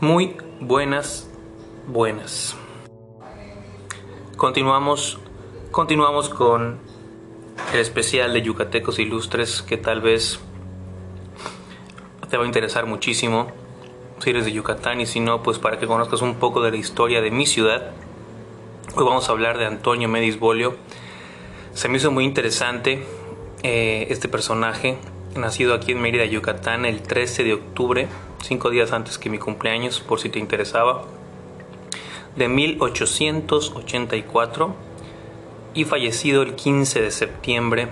Muy buenas, buenas. Continuamos, continuamos con el especial de Yucatecos Ilustres que tal vez te va a interesar muchísimo si eres de Yucatán y si no, pues para que conozcas un poco de la historia de mi ciudad. Hoy vamos a hablar de Antonio Medis Bolio. Se me hizo muy interesante eh, este personaje, nacido aquí en Mérida, Yucatán, el 13 de octubre, cinco días antes que mi cumpleaños, por si te interesaba, de 1884 y fallecido el 15 de septiembre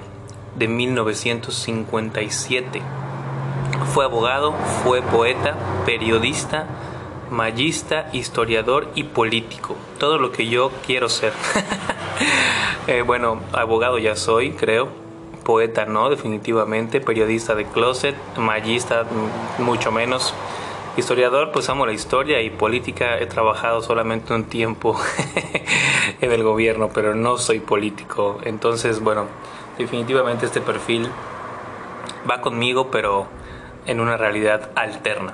de 1957. Fue abogado, fue poeta, periodista, magista, historiador y político. Todo lo que yo quiero ser. Eh, bueno, abogado ya soy, creo. Poeta no, definitivamente. Periodista de closet. Magista mucho menos. Historiador, pues amo la historia y política. He trabajado solamente un tiempo en el gobierno, pero no soy político. Entonces, bueno, definitivamente este perfil va conmigo, pero en una realidad alterna.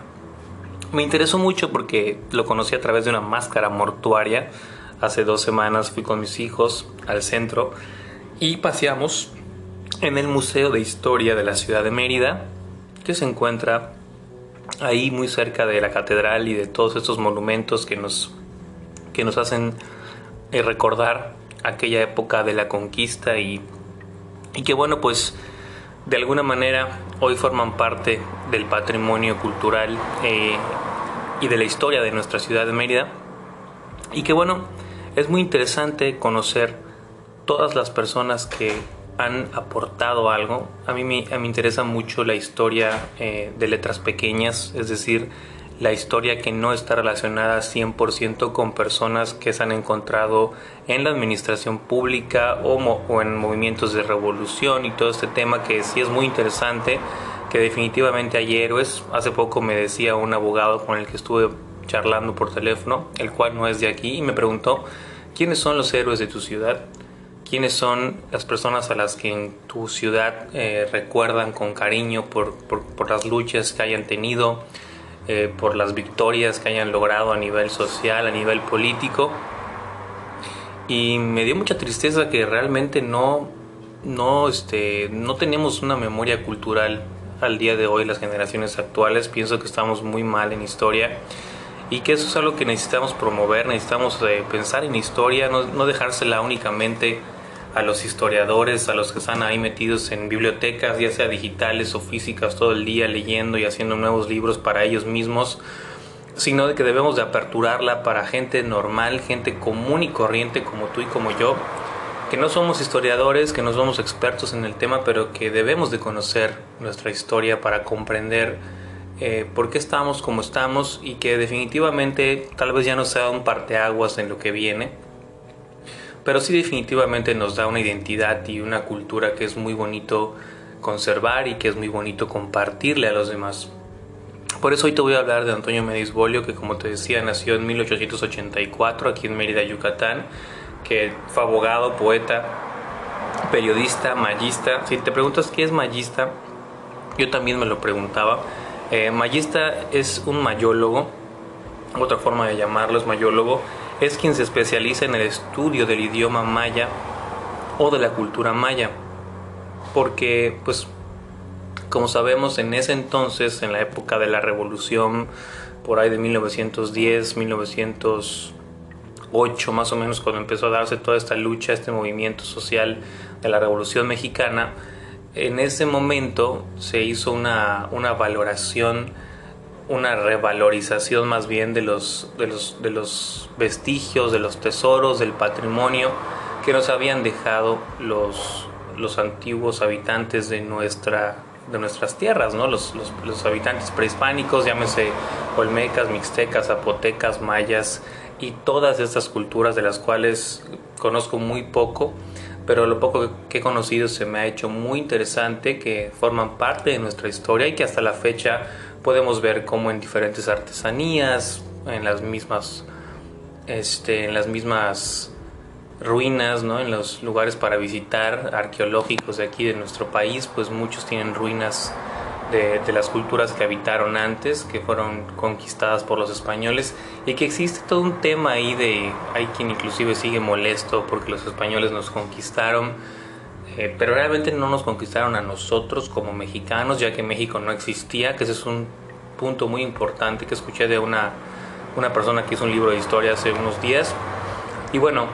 Me interesó mucho porque lo conocí a través de una máscara mortuaria. Hace dos semanas fui con mis hijos al centro y paseamos en el Museo de Historia de la ciudad de Mérida, que se encuentra ahí muy cerca de la catedral y de todos estos monumentos que nos, que nos hacen eh, recordar aquella época de la conquista y, y que bueno pues de alguna manera hoy forman parte del patrimonio cultural eh, y de la historia de nuestra ciudad de Mérida. Y que bueno, es muy interesante conocer todas las personas que han aportado algo. A mí me, interesa mucho la historia eh, de letras pequeñas, es decir, la historia que no está relacionada 100% con personas que se han encontrado en la administración pública o, o, en movimientos de revolución y todo este tema que sí es muy interesante, que definitivamente hay héroes. Hace poco me decía un abogado con el que estuve charlando por teléfono, el cual no es de aquí, y me preguntó, ¿quiénes son los héroes de tu ciudad? ¿Quiénes son las personas a las que en tu ciudad eh, recuerdan con cariño por, por, por las luchas que hayan tenido? Eh, por las victorias que hayan logrado a nivel social, a nivel político. Y me dio mucha tristeza que realmente no, no, este, no tenemos una memoria cultural al día de hoy, las generaciones actuales. Pienso que estamos muy mal en historia y que eso es algo que necesitamos promover, necesitamos eh, pensar en historia, no, no dejársela únicamente a los historiadores, a los que están ahí metidos en bibliotecas, ya sea digitales o físicas, todo el día leyendo y haciendo nuevos libros para ellos mismos, sino de que debemos de aperturarla para gente normal, gente común y corriente como tú y como yo, que no somos historiadores, que no somos expertos en el tema, pero que debemos de conocer nuestra historia para comprender eh, por qué estamos como estamos y que definitivamente tal vez ya no sea un parteaguas en lo que viene, pero sí definitivamente nos da una identidad y una cultura que es muy bonito conservar y que es muy bonito compartirle a los demás. Por eso hoy te voy a hablar de Antonio Medis Bolio, que como te decía nació en 1884 aquí en Mérida, Yucatán, que fue abogado, poeta, periodista, magista. Si te preguntas qué es magista, yo también me lo preguntaba. Eh, magista es un mayólogo, otra forma de llamarlo es mayólogo, es quien se especializa en el estudio del idioma maya o de la cultura maya. Porque, pues, como sabemos, en ese entonces, en la época de la revolución, por ahí de 1910, 1908, más o menos, cuando empezó a darse toda esta lucha, este movimiento social de la revolución mexicana, en ese momento se hizo una, una valoración una revalorización más bien de los, de los, de los vestigios, de los tesoros, del patrimonio que nos habían dejado los, los antiguos habitantes de, nuestra, de nuestras tierras, ¿no? los, los, los habitantes prehispánicos, llámese olmecas, mixtecas, zapotecas, mayas y todas estas culturas de las cuales conozco muy poco, pero lo poco que he conocido se me ha hecho muy interesante, que forman parte de nuestra historia y que hasta la fecha podemos ver cómo en diferentes artesanías, en las mismas, este, en las mismas ruinas, ¿no? en los lugares para visitar arqueológicos de aquí de nuestro país, pues muchos tienen ruinas de, las culturas que habitaron antes, que fueron conquistadas por los españoles, y que existe todo un tema ahí de, hay quien inclusive sigue molesto porque los españoles nos conquistaron, eh, pero realmente no nos conquistaron a nosotros como mexicanos, ya que México no existía, que ese es un punto muy importante que escuché de una, una persona que hizo un libro de historia hace unos días. Y bueno,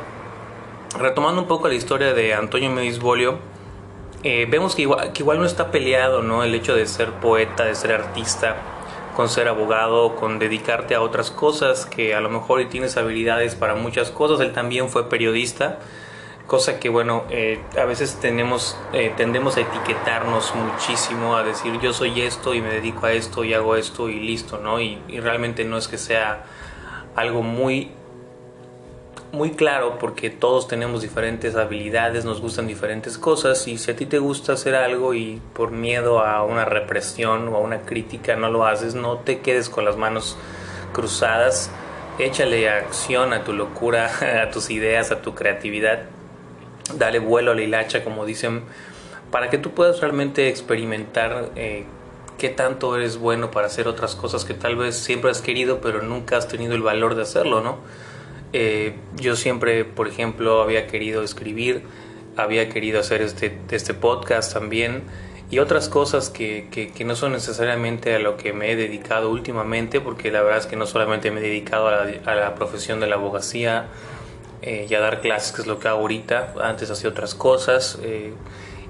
retomando un poco la historia de Antonio Medisbolio, eh, vemos que igual, que igual no está peleado ¿no? el hecho de ser poeta, de ser artista, con ser abogado, con dedicarte a otras cosas, que a lo mejor tienes habilidades para muchas cosas. Él también fue periodista, cosa que bueno, eh, a veces tenemos, eh, tendemos a etiquetarnos muchísimo, a decir yo soy esto y me dedico a esto y hago esto y listo, ¿no? y realmente no es que sea algo muy muy claro porque todos tenemos diferentes habilidades, nos gustan diferentes cosas y si a ti te gusta hacer algo y por miedo a una represión o a una crítica no lo haces, no te quedes con las manos cruzadas, échale acción a tu locura, a tus ideas, a tu creatividad, dale vuelo a la hilacha como dicen, para que tú puedas realmente experimentar eh, qué tanto eres bueno para hacer otras cosas que tal vez siempre has querido pero nunca has tenido el valor de hacerlo, ¿no? Eh, yo siempre, por ejemplo, había querido escribir, había querido hacer este, este podcast también y otras cosas que, que, no son necesariamente a lo que me he dedicado últimamente, porque la verdad es que no solamente me he dedicado a la, profesión de la abogacía eh, y a dar clases, que es lo que hago ahorita, antes hacía otras cosas. Eh,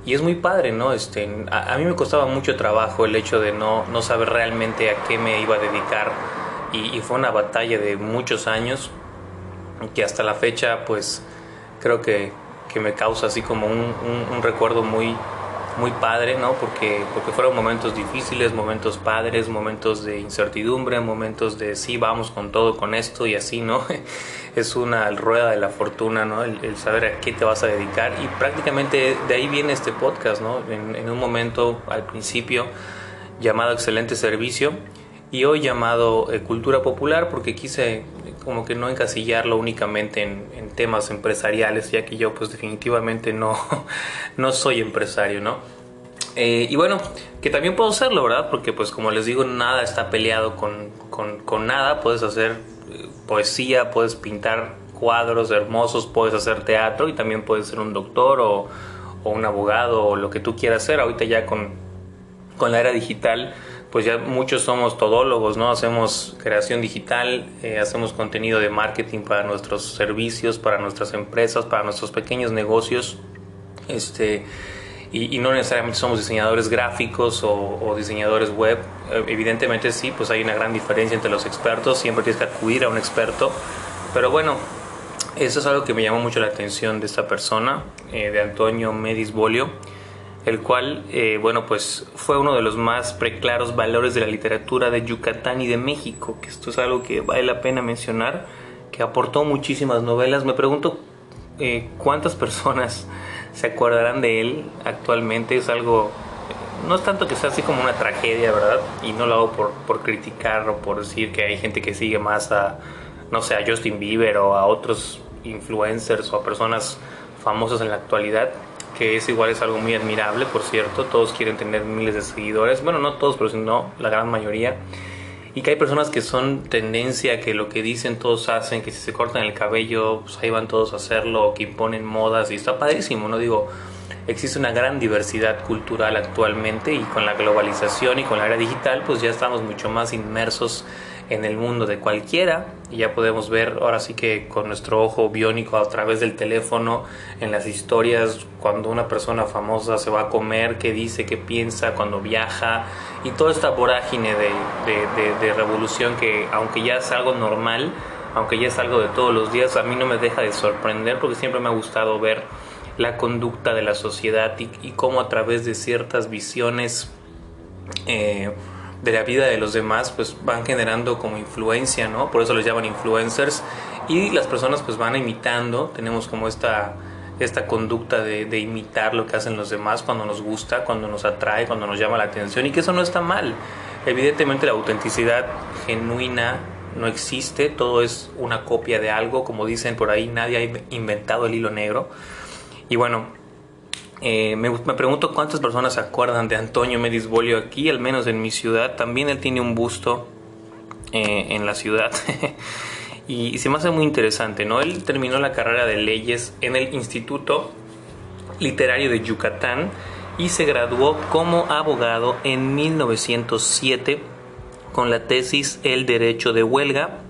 y es muy padre, ¿no? Este, a, mí me costaba mucho trabajo el hecho de no, no saber realmente a qué me iba a dedicar y, y fue una batalla de muchos años que hasta la fecha pues creo que, que me causa así como un, un, recuerdo muy, muy padre, ¿no? Porque, porque fueron momentos difíciles, momentos padres, momentos de incertidumbre, momentos de sí, vamos con todo, con esto y así, ¿no? Es una rueda de la fortuna, ¿no? El, saber a qué te vas a dedicar y prácticamente de ahí viene este podcast, ¿no? En, en un momento al principio llamado Excelente Servicio y hoy llamado eh, Cultura Popular porque quise como que no encasillarlo únicamente en, temas empresariales, ya que yo pues definitivamente no, no soy empresario, ¿no? Eh, y bueno, que también puedo hacerlo, ¿verdad? Porque pues como les digo, nada está peleado con, con, nada, puedes hacer eh, poesía, puedes pintar cuadros hermosos, puedes hacer teatro y también puedes ser un doctor o, o un abogado o lo que tú quieras hacer. Ahorita ya con, con la era digital pues ya muchos somos todólogos, ¿no? Hacemos creación digital, eh, hacemos contenido de marketing para nuestros servicios, para nuestras empresas, para nuestros pequeños negocios, este, y, no necesariamente somos diseñadores gráficos o, diseñadores web. Eh, evidentemente sí, pues hay una gran diferencia entre los expertos, siempre tienes que acudir a un experto, pero bueno, eso es algo que me llamó mucho la atención de esta persona, eh, de Antonio Medis Bolio el cual, eh, bueno, pues fue uno de los más preclaros valores de la literatura de Yucatán y de México, que esto es algo que vale la pena mencionar, que aportó muchísimas novelas. Me pregunto eh, cuántas personas se acordarán de él actualmente, es algo, no es tanto que sea así como una tragedia, ¿verdad? Y no lo hago por, por criticar o por decir que hay gente que sigue más a, no sé, a Justin Bieber o a otros influencers o a personas famosas en la actualidad que es igual es algo muy admirable, por cierto, todos quieren tener miles de seguidores, bueno, no todos, pero sino la gran mayoría, y que hay personas que son tendencia, que lo que dicen todos hacen, que si se cortan el cabello, pues ahí van todos a hacerlo, que imponen modas, y está padrísimo, ¿no? Digo, existe una gran diversidad cultural actualmente y con la globalización y con la era digital, pues ya estamos mucho más inmersos en el mundo de cualquiera y ya podemos ver ahora sí que con nuestro ojo biónico a través del teléfono en las historias cuando una persona famosa se va a comer, qué dice, qué piensa, cuando viaja y toda esta vorágine de, de, revolución que aunque ya es algo normal, aunque ya es algo de todos los días, a mí no me deja de sorprender porque siempre me ha gustado ver la conducta de la sociedad y, y cómo a través de ciertas visiones eh, de la vida de los demás pues van generando como influencia, ¿no? Por eso los llaman influencers y las personas pues van imitando, tenemos como esta, esta conducta de, de, imitar lo que hacen los demás cuando nos gusta, cuando nos atrae, cuando nos llama la atención y que eso no está mal. Evidentemente la autenticidad genuina no existe, todo es una copia de algo, como dicen por ahí, nadie ha inventado el hilo negro. Y bueno, Eh, me, pregunto cuántas personas se acuerdan de Antonio Medisbolio aquí, al menos en mi ciudad. También él tiene un busto eh, en la ciudad. y, se me hace muy interesante, ¿no? Él terminó la carrera de leyes en el Instituto Literario de Yucatán y se graduó como abogado en 1907 con la tesis El Derecho de Huelga.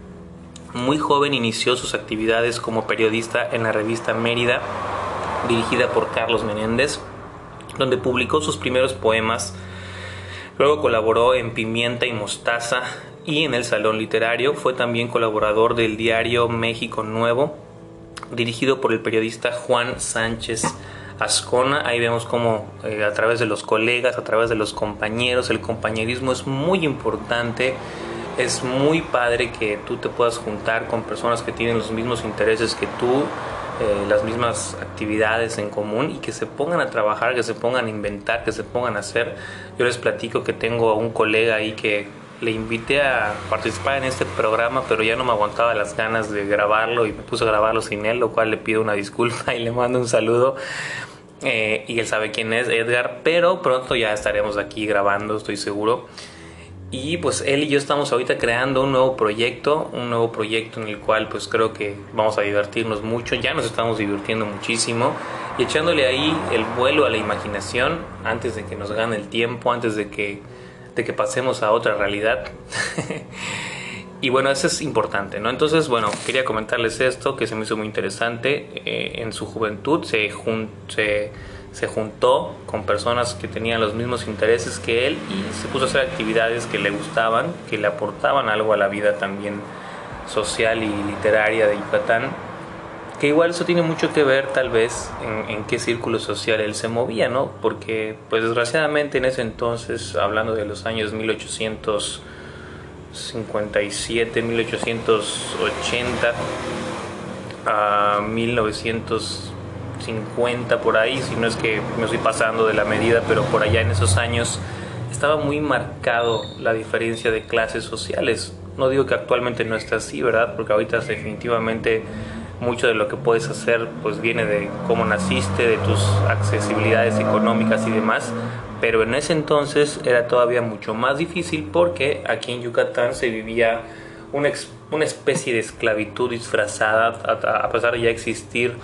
Muy joven inició sus actividades como periodista en la revista Mérida, dirigida por Carlos Menéndez, donde publicó sus primeros poemas. Luego colaboró en Pimienta y Mostaza y en el Salón Literario. Fue también colaborador del diario México Nuevo, dirigido por el periodista Juan Sánchez Ascona. Ahí vemos cómo eh, a través de los colegas, a través de los compañeros, el compañerismo es muy importante. Es muy padre que tú te puedas juntar con personas que tienen los mismos intereses que tú, eh, las mismas actividades en común y que se pongan a trabajar, que se pongan a inventar, que se pongan a hacer. Yo les platico que tengo a un colega ahí que le invité a participar en este programa, pero ya no me aguantaba las ganas de grabarlo y me puse a grabarlo sin él, lo cual le pido una disculpa y le mando un saludo. Eh, y él sabe quién es Edgar, pero pronto ya estaremos aquí grabando, estoy seguro. Y pues él y yo estamos ahorita creando un nuevo proyecto, un nuevo proyecto en el cual pues creo que vamos a divertirnos mucho, ya nos estamos divirtiendo muchísimo y echándole ahí el vuelo a la imaginación antes de que nos gane el tiempo, antes de que, de que pasemos a otra realidad. Y bueno, eso es importante, ¿no? Entonces, bueno, quería comentarles esto que se me hizo muy interesante. Eh, en su juventud se, se, juntó con personas que tenían los mismos intereses que él y se puso a hacer actividades que le gustaban, que le aportaban algo a la vida también social y literaria de Yucatán. Que igual eso tiene mucho que ver tal vez en, qué círculo social él se movía, ¿no? Porque pues desgraciadamente en ese entonces, hablando de los años 1800, 57, 1880 a 1950 por ahí, si no es que me estoy pasando de la medida, pero por allá en esos años estaba muy marcado la diferencia de clases sociales. No digo que actualmente no esté así, ¿verdad? Porque ahorita definitivamente mucho de lo que puedes hacer pues viene de cómo naciste, de tus accesibilidades económicas y demás, pero en ese entonces era todavía mucho más difícil porque aquí en Yucatán se vivía una, una especie de esclavitud disfrazada a, pesar de ya existir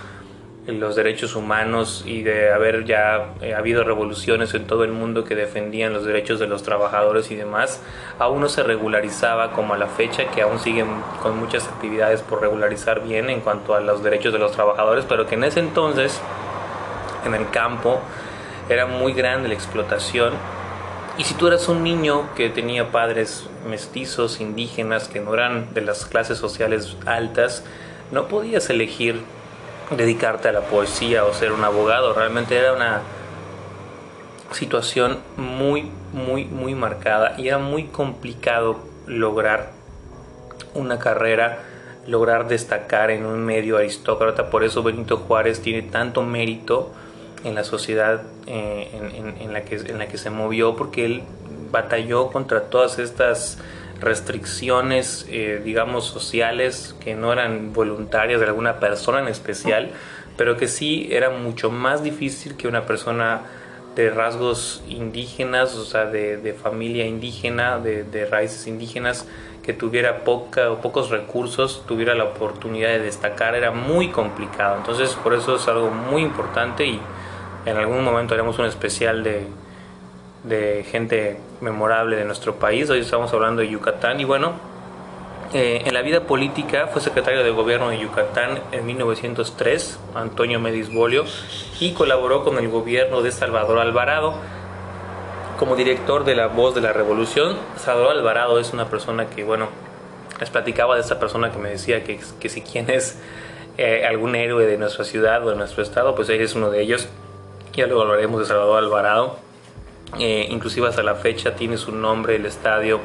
los derechos humanos y de haber ya eh, habido revoluciones en todo el mundo que defendían los derechos de los trabajadores y demás, aún no se regularizaba como a la fecha, que aún siguen con muchas actividades por regularizar bien en cuanto a los derechos de los trabajadores, pero que en ese entonces, en el campo, era muy grande la explotación. Y si tú eras un niño que tenía padres mestizos, indígenas, que no eran de las clases sociales altas, no podías elegir dedicarte a la poesía o ser un abogado. Realmente era una situación muy, muy, muy marcada y era muy complicado lograr una carrera, lograr destacar en un medio aristócrata. Por eso Benito Juárez tiene tanto mérito en la sociedad eh, en, la que, en la que se movió porque él batalló contra todas estas restricciones, eh, digamos, sociales que no eran voluntarias de alguna persona en especial, pero que sí era mucho más difícil que una persona de rasgos indígenas, o sea, de, familia indígena, de, de, raíces indígenas, que tuviera poca o pocos recursos, tuviera la oportunidad de destacar, era muy complicado. Entonces, por eso es algo muy importante y en algún momento haremos un especial de, de gente memorable de nuestro país. Hoy estamos hablando de Yucatán y bueno, eh, en la vida política fue secretario de gobierno de Yucatán en 1903, Antonio Medisbolio, y colaboró con el gobierno de Salvador Alvarado como director de La Voz de la Revolución. Salvador Alvarado es una persona que, bueno, les platicaba de esta persona que me decía que, que si quién es eh, algún héroe de nuestra ciudad o de nuestro estado, pues él es uno de ellos ya luego hablaremos de Salvador Alvarado. Eh, inclusive hasta la fecha tiene su nombre el estadio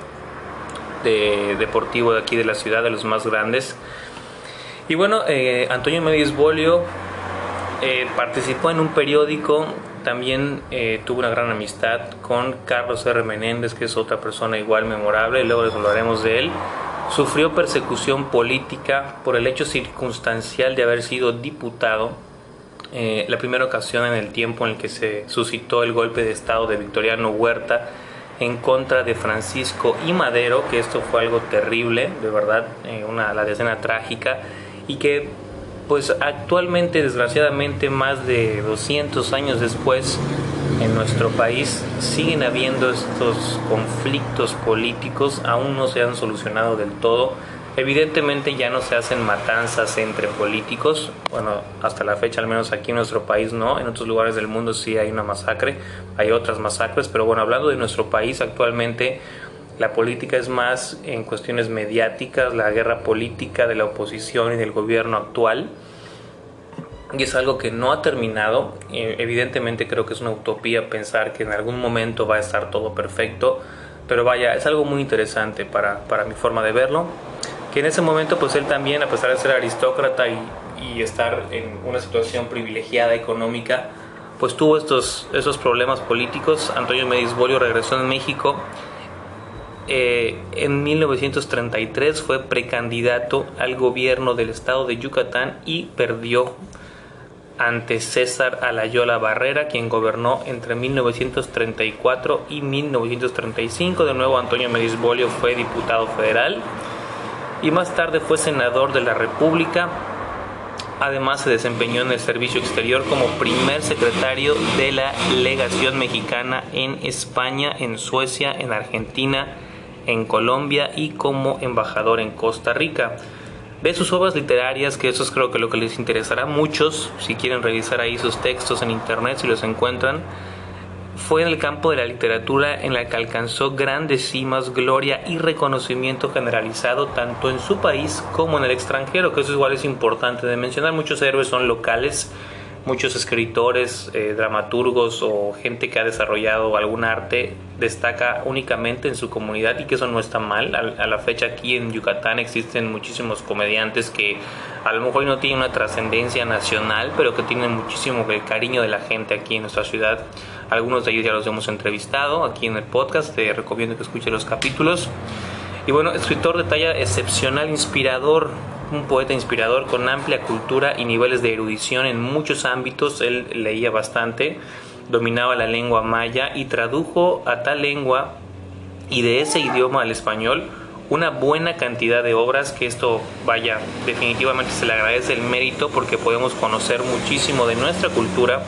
de, deportivo de aquí de la ciudad, de los más grandes. Y bueno, eh, Antonio Medis Bolio eh, participó en un periódico, también tuvo una gran amistad con Carlos R. Menéndez, que es otra persona igual memorable, luego les hablaremos de él. Sufrió persecución política por el hecho circunstancial de haber sido diputado Eh, la primera ocasión en el tiempo en el que se suscitó el golpe de Estado de Victoriano Huerta en contra de Francisco y Madero, que esto fue algo terrible, de verdad, eh, una, la decena trágica, y que pues actualmente, desgraciadamente, más de 200 años después, en nuestro país siguen habiendo estos conflictos políticos, aún no se han solucionado del todo. Evidentemente ya no se hacen matanzas entre políticos, bueno, hasta la fecha al menos aquí en nuestro país no, en otros lugares del mundo sí hay una masacre, hay otras masacres, pero bueno, hablando de nuestro país actualmente la política es más en cuestiones mediáticas, la guerra política de la oposición y del gobierno actual, y es algo que no ha terminado, eh, evidentemente creo que es una utopía pensar que en algún momento va a estar todo perfecto, pero vaya, es algo muy interesante para, para mi forma de verlo que en ese momento pues él también, a pesar de ser aristócrata y, estar en una situación privilegiada económica, pues tuvo estos, esos problemas políticos. Antonio Medisbolio regresó en México. Eh, en 1933 fue precandidato al gobierno del estado de Yucatán y perdió ante César Alayola Barrera, quien gobernó entre 1934 y 1935. De nuevo, Antonio Medisbolio fue diputado federal y más tarde fue senador de la República. Además se desempeñó en el servicio exterior como primer secretario de la legación mexicana en España, en Suecia, en Argentina, en Colombia y como embajador en Costa Rica. De sus obras literarias, que eso es creo que lo que les interesará a muchos, si quieren revisar ahí sus textos en internet, si los encuentran, fue en el campo de la literatura en la que alcanzó grandes cimas, gloria y reconocimiento generalizado tanto en su país como en el extranjero, que eso igual es importante de mencionar. Muchos héroes son locales, muchos escritores, eh, dramaturgos o gente que ha desarrollado algún arte destaca únicamente en su comunidad y que eso no está mal. A, la fecha aquí en Yucatán existen muchísimos comediantes que a lo mejor no tienen una trascendencia nacional, pero que tienen muchísimo el cariño de la gente aquí en nuestra ciudad. Algunos de ellos ya los hemos entrevistado aquí en el podcast, te recomiendo que escuches los capítulos. Y bueno, escritor de talla excepcional, inspirador, un poeta inspirador con amplia cultura y niveles de erudición en muchos ámbitos. Él leía bastante, dominaba la lengua maya y tradujo a tal lengua y de ese idioma al español una buena cantidad de obras que esto vaya definitivamente se le agradece el mérito porque podemos conocer muchísimo de nuestra cultura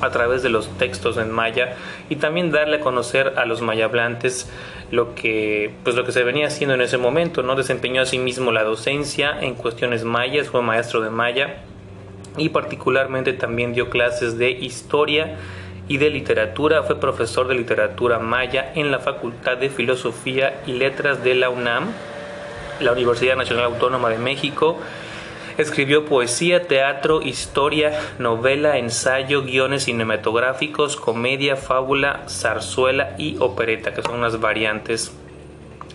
a través de los textos en maya y también darle a conocer a los mayablantes lo que pues lo que se venía haciendo en ese momento no desempeñó asimismo la docencia en cuestiones mayas fue maestro de maya y particularmente también dio clases de historia y de literatura fue profesor de literatura maya en la Facultad de Filosofía y Letras de la UNAM la Universidad Nacional Autónoma de México Escribió poesía, teatro, historia, novela, ensayo, guiones cinematográficos, comedia, fábula, zarzuela y opereta, que son unas variantes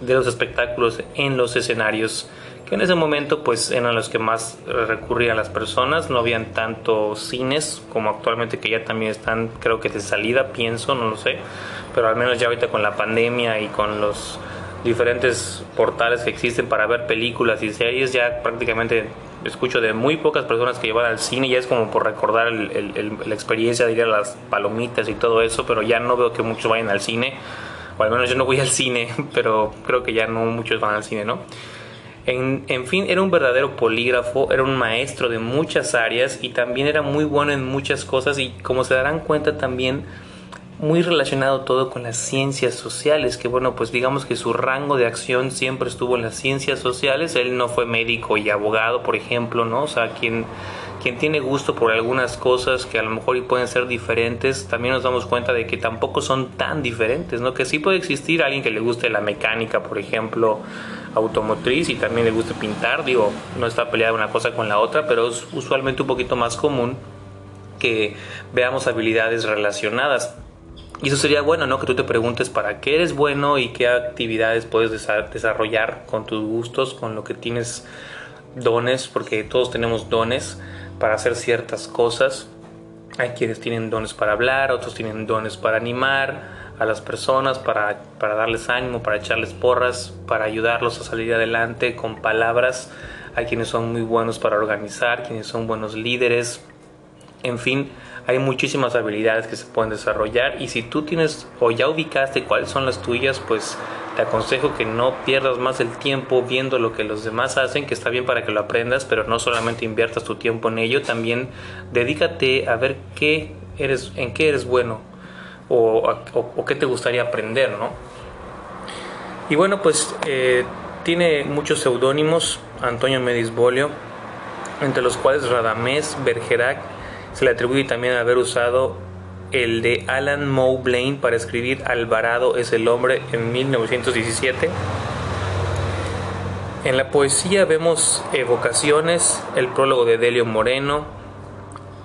de los espectáculos en los escenarios que en ese momento pues eran los que más recurrían las personas, no habían tanto cines como actualmente que ya también están creo que de salida, pienso, no lo sé, pero al menos ya ahorita con la pandemia y con los diferentes portales que existen para ver películas y series ya prácticamente escucho de muy pocas personas que llevan al cine, ya es como por recordar la experiencia de ir a las palomitas y todo eso, pero ya no veo que muchos vayan al cine, o al menos yo no voy al cine, pero creo que ya no muchos van al cine, ¿no? En, en, fin, era un verdadero polígrafo, era un maestro de muchas áreas y también era muy bueno en muchas cosas y como se darán cuenta también muy relacionado todo con las ciencias sociales, que bueno, pues digamos que su rango de acción siempre estuvo en las ciencias sociales, él no fue médico y abogado, por ejemplo, ¿no? O sea, quien, quien tiene gusto por algunas cosas que a lo mejor pueden ser diferentes, también nos damos cuenta de que tampoco son tan diferentes, ¿no? Que sí puede existir alguien que le guste la mecánica, por ejemplo, automotriz y también le guste pintar, digo, no está peleada una cosa con la otra, pero es usualmente un poquito más común que veamos habilidades relacionadas. Y eso sería bueno, ¿no? Que tú te preguntes para qué eres bueno y qué actividades puedes desarrollar con tus gustos, con lo que tienes dones, porque todos tenemos dones para hacer ciertas cosas. Hay quienes tienen dones para hablar, otros tienen dones para animar a las personas, para, para darles ánimo, para echarles porras, para ayudarlos a salir adelante con palabras. Hay quienes son muy buenos para organizar, quienes son buenos líderes, En fin, hay muchísimas habilidades que se pueden desarrollar y si tú tienes o ya ubicaste cuáles son las tuyas, pues te aconsejo que no pierdas más el tiempo viendo lo que los demás hacen, que está bien para que lo aprendas, pero no solamente inviertas tu tiempo en ello, también dedícate a ver qué eres, en qué eres bueno o, qué te gustaría aprender, ¿no? Y bueno, pues eh, tiene muchos seudónimos, Antonio Medisbolio, entre los cuales Radamés Bergerac se le atribuye también haber usado el de Alan Moe Blaine para escribir Alvarado es el hombre en 1917. En la poesía vemos evocaciones, el prólogo de Delio Moreno,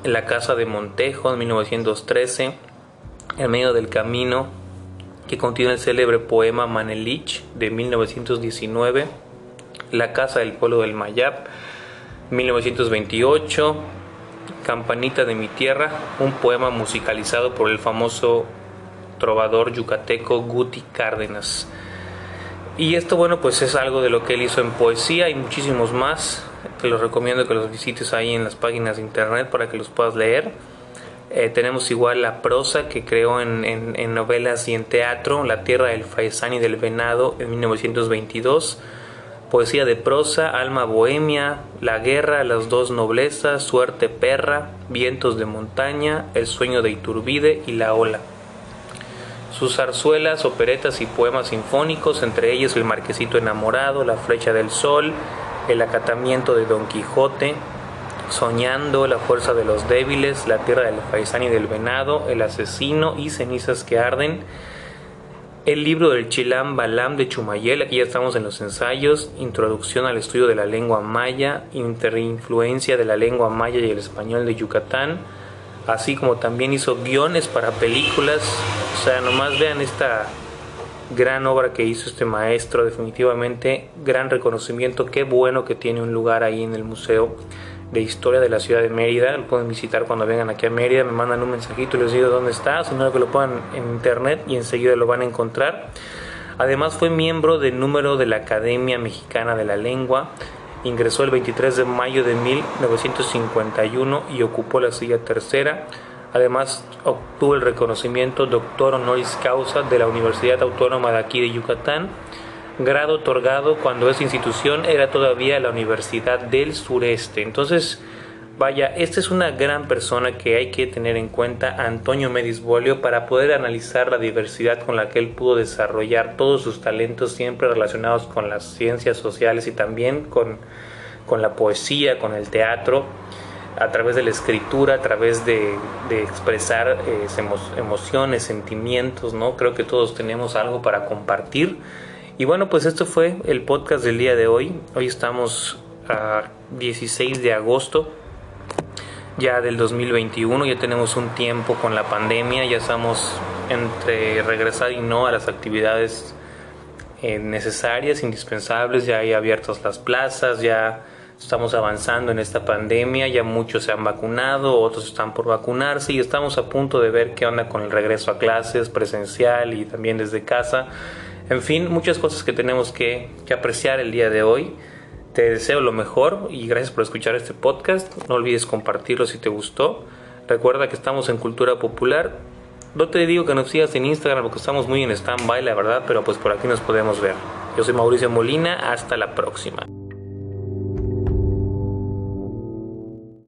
La casa de Montejo en 1913, En medio del camino, que contiene el célebre poema Manelich de 1919, La casa del pueblo del Mayap, 1928, Campanita de mi tierra, un poema musicalizado por el famoso trovador yucateco Guti Cárdenas. Y esto, bueno, pues es algo de lo que él hizo en poesía y muchísimos más. Te los recomiendo que los visites ahí en las páginas de internet para que los puedas leer. Eh, tenemos igual la prosa que creó en, en, novelas y en teatro, La tierra del faisán y del venado en 1922 poesía de prosa, alma bohemia, la guerra, las dos noblezas, suerte perra, vientos de montaña, el sueño de Iturbide y la ola. Sus zarzuelas, operetas y poemas sinfónicos, entre ellos El Marquesito enamorado, La flecha del sol, El acatamiento de Don Quijote, Soñando, La fuerza de los débiles, La tierra del faisán y del venado, El asesino y Cenizas que arden, el libro del Chilam Balam de Chumayel, aquí ya estamos en los ensayos, Introducción al estudio de la lengua maya, Interinfluencia de la lengua maya y el español de Yucatán, así como también hizo guiones para películas, o sea, nomás vean esta gran obra que hizo este maestro, definitivamente gran reconocimiento, qué bueno que tiene un lugar ahí en el museo de historia de la ciudad de Mérida. Lo pueden visitar cuando vengan aquí a Mérida, me mandan un mensajito y les digo dónde está, sino que lo pongan en internet y enseguida lo van a encontrar. Además fue miembro del número de la Academia Mexicana de la Lengua. Ingresó el 23 de mayo de 1951 y ocupó la silla tercera. Además obtuvo el reconocimiento doctor honoris causa de la Universidad Autónoma de aquí de Yucatán grado otorgado cuando esa institución era todavía la Universidad del Sureste. Entonces, vaya, esta es una gran persona que hay que tener en cuenta, Antonio Medisbolio, para poder analizar la diversidad con la que él pudo desarrollar todos sus talentos siempre relacionados con las ciencias sociales y también con, con la poesía, con el teatro a través de la escritura, a través de, expresar eh, emociones, sentimientos, ¿no? Creo que todos tenemos algo para compartir y bueno, pues esto fue el podcast del día de hoy. Hoy estamos a 16 de agosto ya del 2021, ya tenemos un tiempo con la pandemia, ya estamos entre regresar y no a las actividades eh, necesarias, indispensables, ya hay abiertas las plazas, ya estamos avanzando en esta pandemia, ya muchos se han vacunado, otros están por vacunarse y estamos a punto de ver qué onda con el regreso a clases presencial y también desde casa. En fin, muchas cosas que tenemos que, apreciar el día de hoy. Te deseo lo mejor y gracias por escuchar este podcast. No olvides compartirlo si te gustó. Recuerda que estamos en Cultura Popular. No te digo que nos sigas en Instagram porque estamos muy en stand-by, la verdad, pero pues por aquí nos podemos ver. Yo soy Mauricio Molina, hasta la próxima.